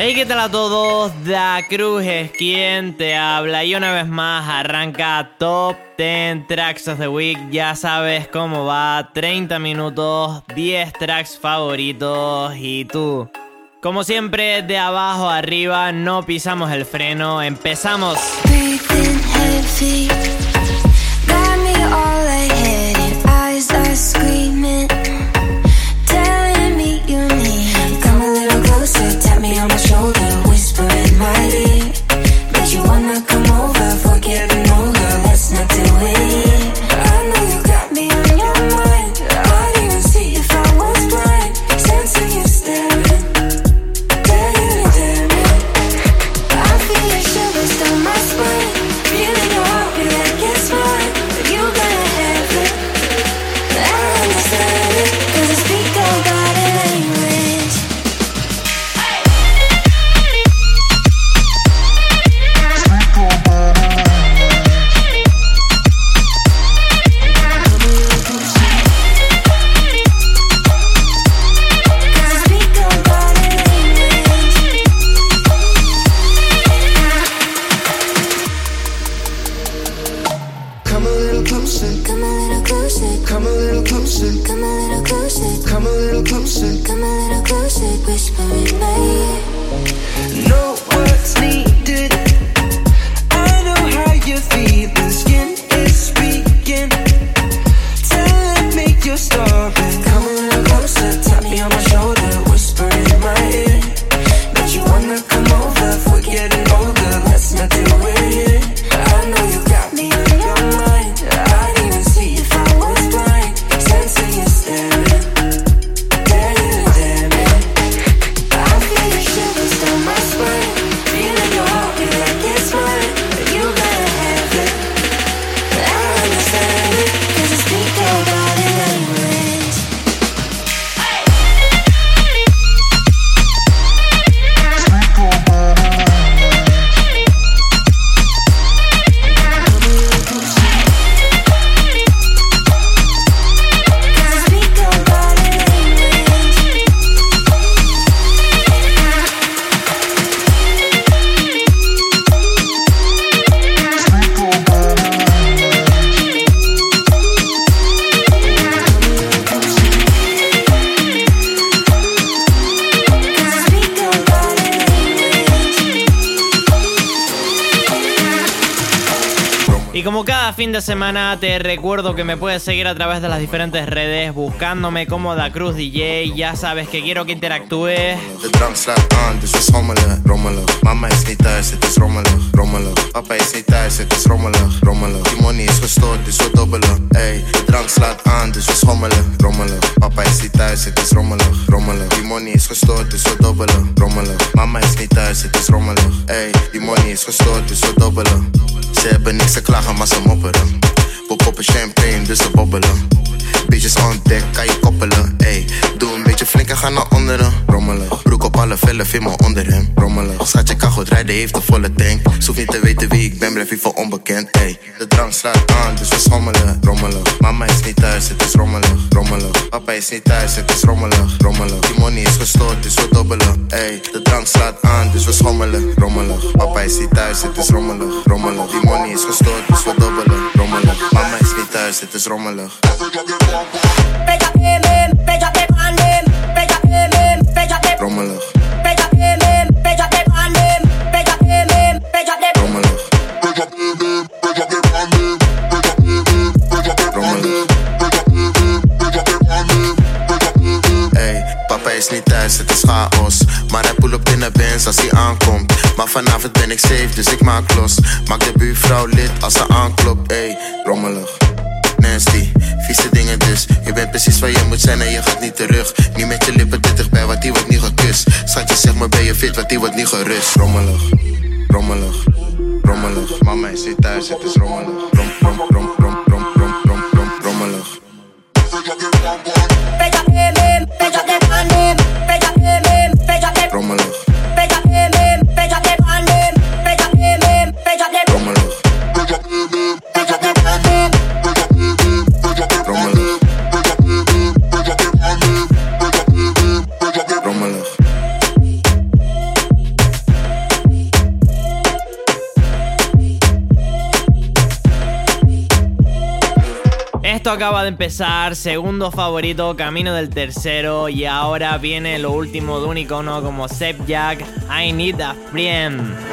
Hey, ¿qué tal a todos? Da Cruz es quien te habla y una vez más arranca Top 10 Tracks of the Week. Ya sabes cómo va, 30 minutos, 10 tracks favoritos y tú. Como siempre, de abajo arriba, no pisamos el freno, empezamos. Y como cada fin de semana te recuerdo que me puedes seguir a través de las diferentes redes buscándome como Da Cruz DJ. Ya sabes que quiero que interactúes. har massa mobbare På koppen champagne, just a bubbler. Bitches on deck, kan ju Do ey doe een beetje flink en ga naar onderen. Rommelen, broek op alle vellen, film me onder hem. Rommelen, schatje kan goed rijden, heeft een volle tank. Zoef niet te weten wie ik ben, blijf ik voor onbekend. Ey, de drank slaat aan, dus we schommelen. Rommelen, mama is niet thuis, het is rommelig. Rommelen, papa is niet thuis, het is rommelig. Rommelen, die money is gestoord, dus we dobbelen. Ey, de drank slaat aan, dus we schommelen. Rommelig, papa is niet thuis, het is rommelig. Rommelen, die money is gestoord, dus we dobbelen. Rommelig, mama is niet thuis, het is rommelig. Rommelig. papa is niet thuis, het is chaos. Maar hij pull op in de bens als hij aankomt. Maar vanavond ben ik safe, dus ik maak los. Maak de buurvrouw lid als ze aanklopt. Ey, rommelig precies waar je moet zijn en je gaat niet terug. Niet met je lippen dichtbij, bij, wat die wordt niet gekust. Schatje, zeg maar ben je fit, wat die wordt niet gerust. Rommelig, rommelig, rommelig. Mama is zit thuis, het is rommelig. Rom, rom, rom, rom, rom, rom, rom, rom rommelig. Acaba de empezar, segundo favorito, camino del tercero y ahora viene lo último de un icono como Sep Jack, I Need a Friend.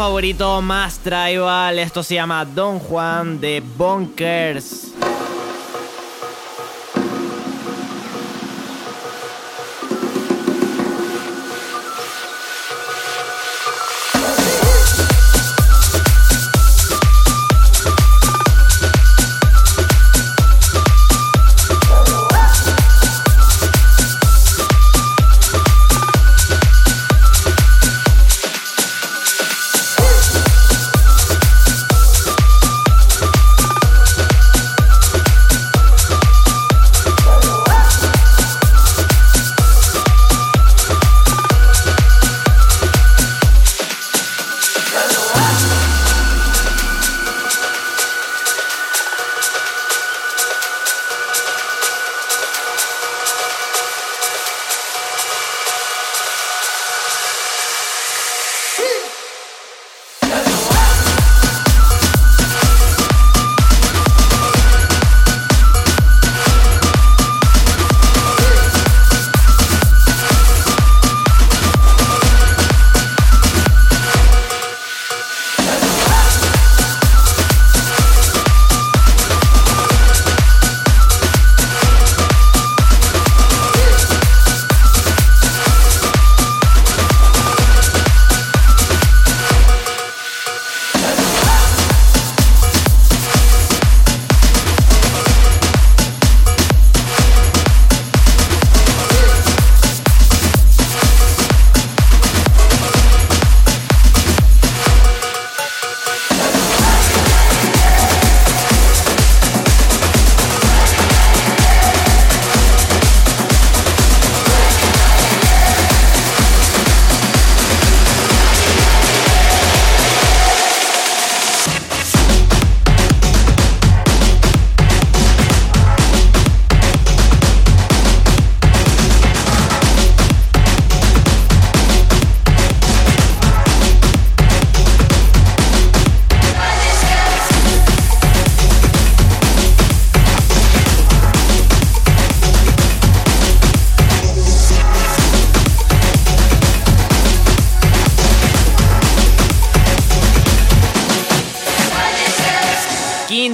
Favorito más tribal, esto se llama Don Juan de Bonkers.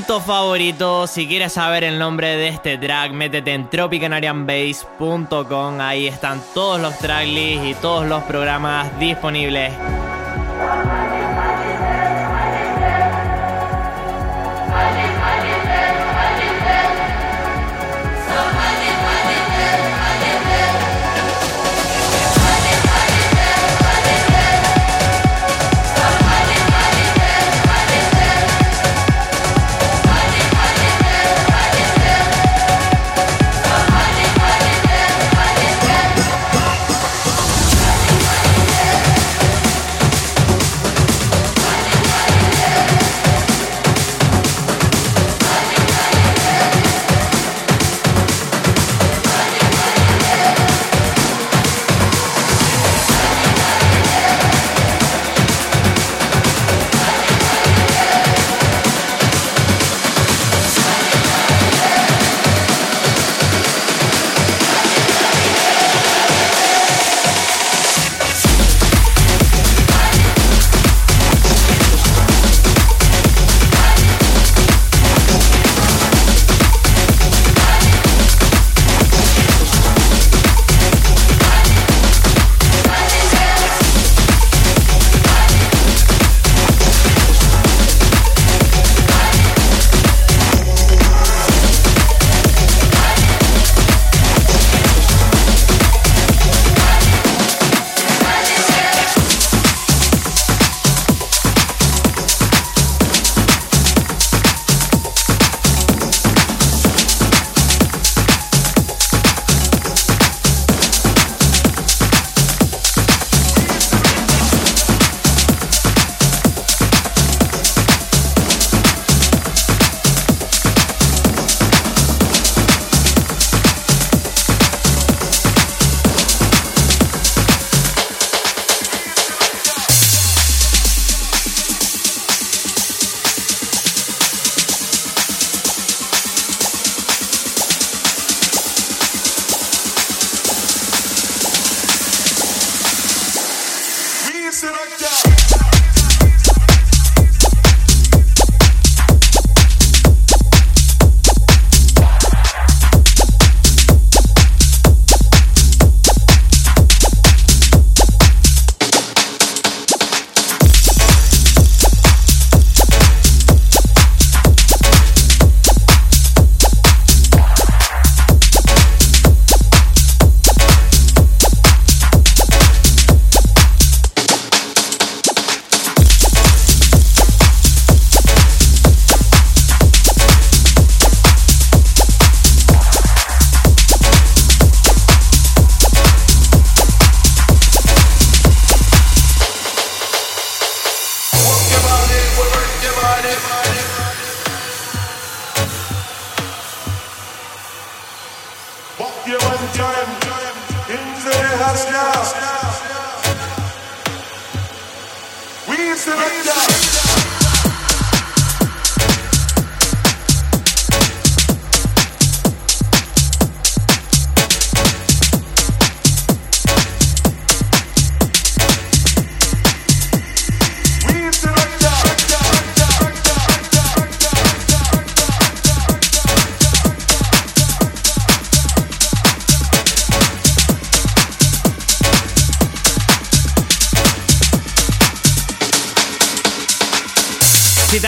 Quinto favorito. Si quieres saber el nombre de este track, métete en tropicanarianbase.com. Ahí están todos los tracklists y todos los programas disponibles.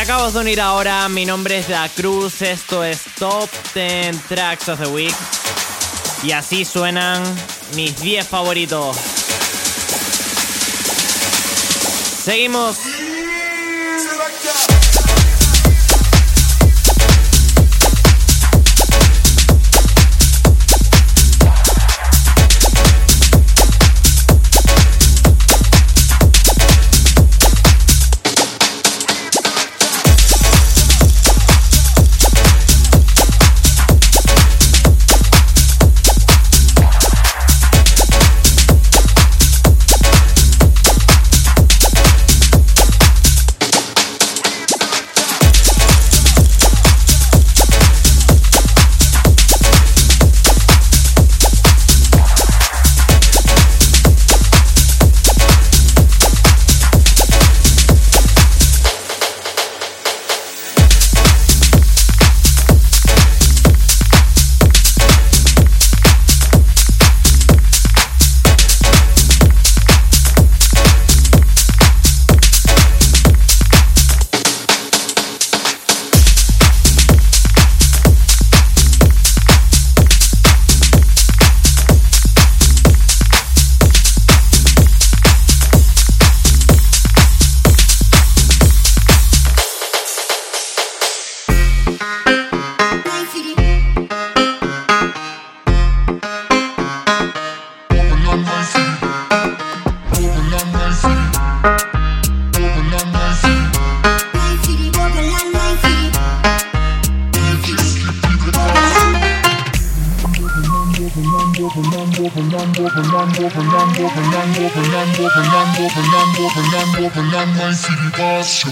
De unir ahora, mi nombre es Da Cruz, esto es Top 10 Tracks of the Week. Y así suenan mis 10 favoritos. Seguimos.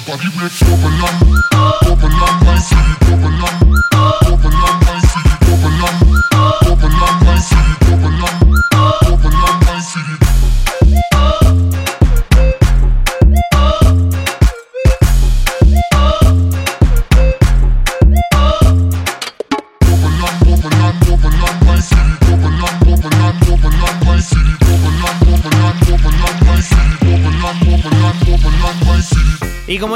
body make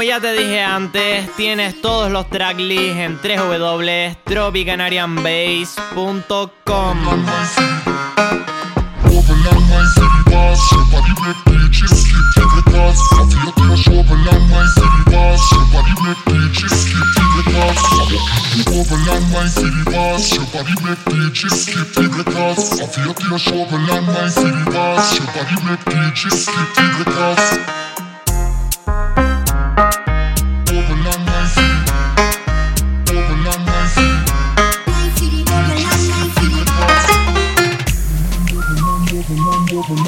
Como ya te dije antes, tienes todos los tracklists en www.tropicanarianbase.com. Open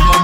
up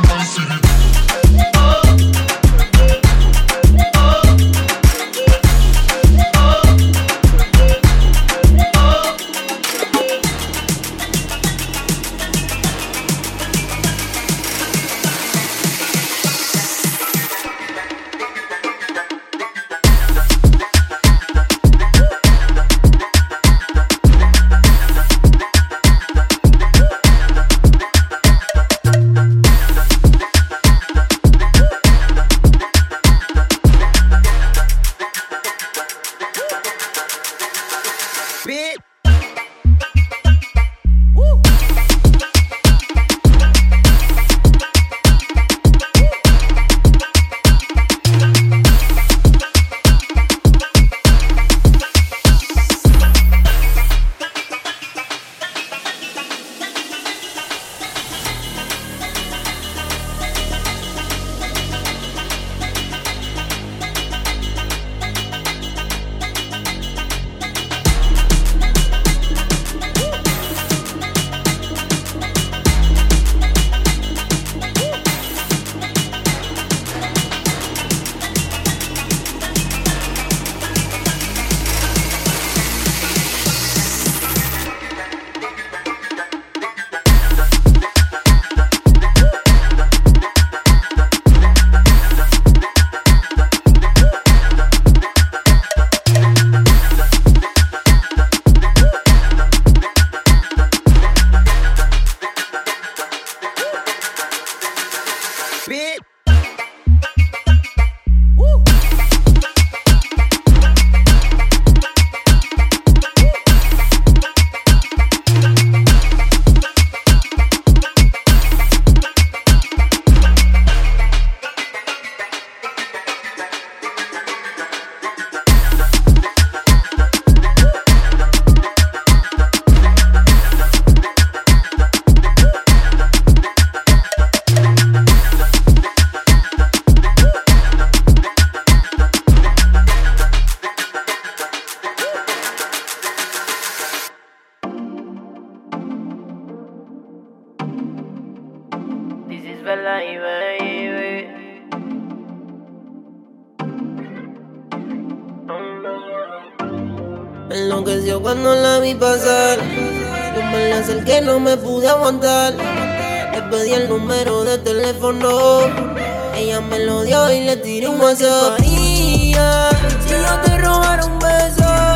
olvidar si yo te robara un beso.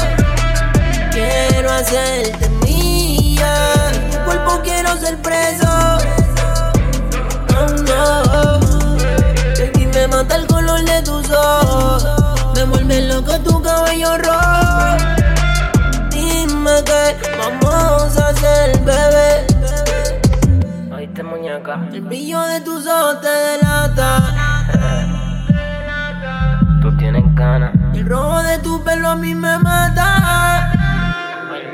Quiero hacerte mía, tu cuerpo quiero ser preso. Oh, no, baby me mata el color de tus ojos, me vuelve loco tu cabello rojo. Dime que vamos a hacer, bebé. Oíste muñeca. El brillo de tus ojos te delata. El rojo de tu pelo a mí me mata.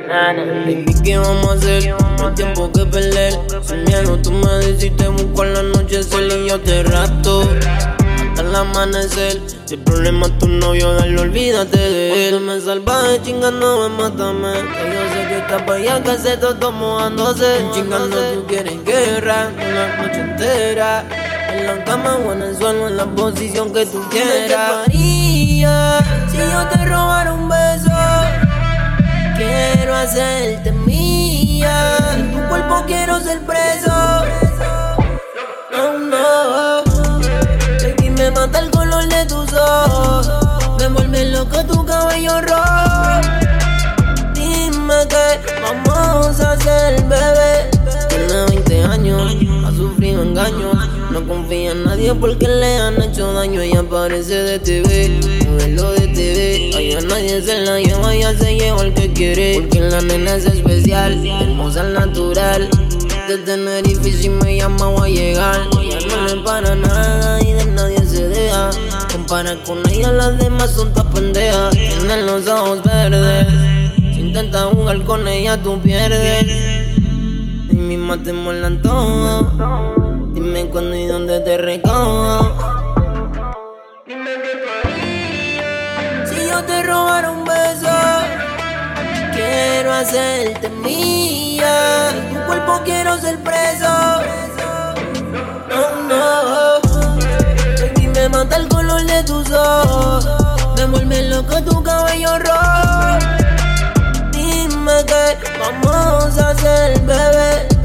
Baby, ¿qué vamos a hacer? No hay tiempo que perder. Sin miedo, tú me dices te busco en la noche, solo yo te rato. Hasta el amanecer. Si el problema es tu novio, dale, olvídate de él. me salvaje, chingando, mátame. Que yo sé que estás pa' allá, que se todo mojándose. Chingando, tú quieres guerra, una noche entera. En la cama o en el suelo, en la posición que tú quieras. ¿Qué si yo te robara un beso? Quiero hacerte mía. En tu cuerpo quiero ser preso. No, no. Baby, me mata el color de tus ojos. Me vuelve loco tu cabello rojo. Dime que vamos a hacer, bebé. Tiene 20 años, ha sufrido engaños. No confía en nadie porque le han hecho daño. Ella aparece de TV, modelo de TV. Allá nadie se la lleva, ella se lleva el que quiere. Porque la nena es especial, hermosa al natural. De Tenerife si me llama voy a llegar. Ella no le para nada y de nadie se deja. Compara con ella, las demás son todas pendejas. Tienen los ojos verdes. Si intentas jugar con ella, tú pierdes. Y misma te molan todo. Dime cuándo y dónde te recojo. Dime qué Si yo te robara un beso, quiero hacerte mía. En tu cuerpo quiero ser preso. No, no. Baby, me mata el color de tus ojos. Me vuelve loco tu cabello rojo. Dime qué vamos a hacer, bebé.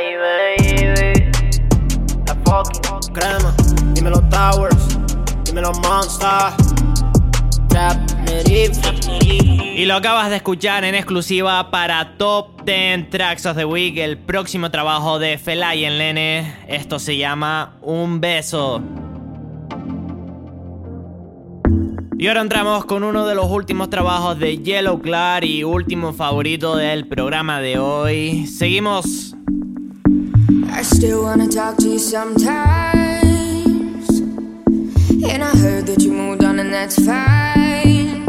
Y baby. La fucking crema. Dímelo Towers. Dímelo Monster. Trap y lo acabas de escuchar en exclusiva para Top 10 Tracks of the Week, el próximo trabajo de Felay en Lene. Esto se llama Un Beso. Y ahora entramos con uno de los últimos trabajos de Yellow Clar y último favorito del programa de hoy. Seguimos still wanna talk to you sometimes. And I heard that you moved on, and that's fine.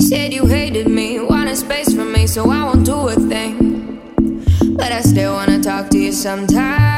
Said you hated me, wanted space from me, so I won't do a thing. But I still wanna talk to you sometimes.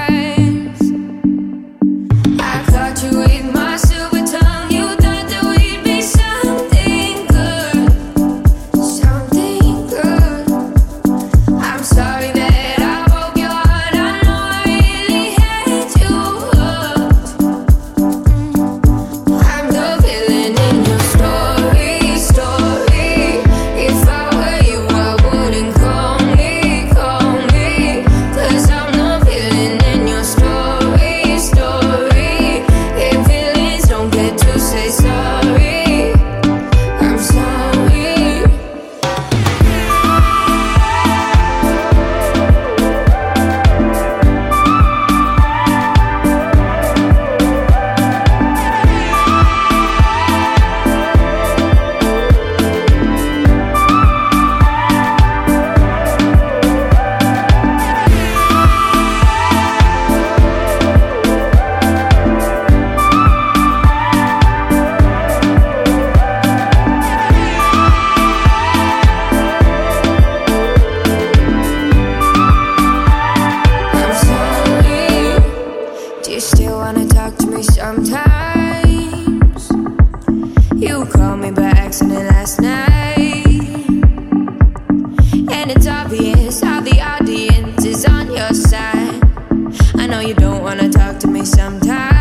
know you don't wanna talk to me sometimes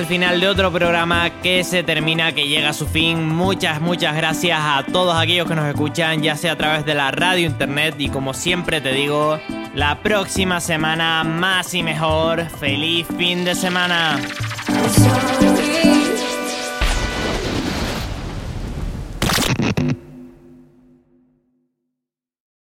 al final de otro programa que se termina, que llega a su fin. Muchas, muchas gracias a todos aquellos que nos escuchan, ya sea a través de la radio, internet y como siempre te digo, la próxima semana más y mejor. Feliz fin de semana.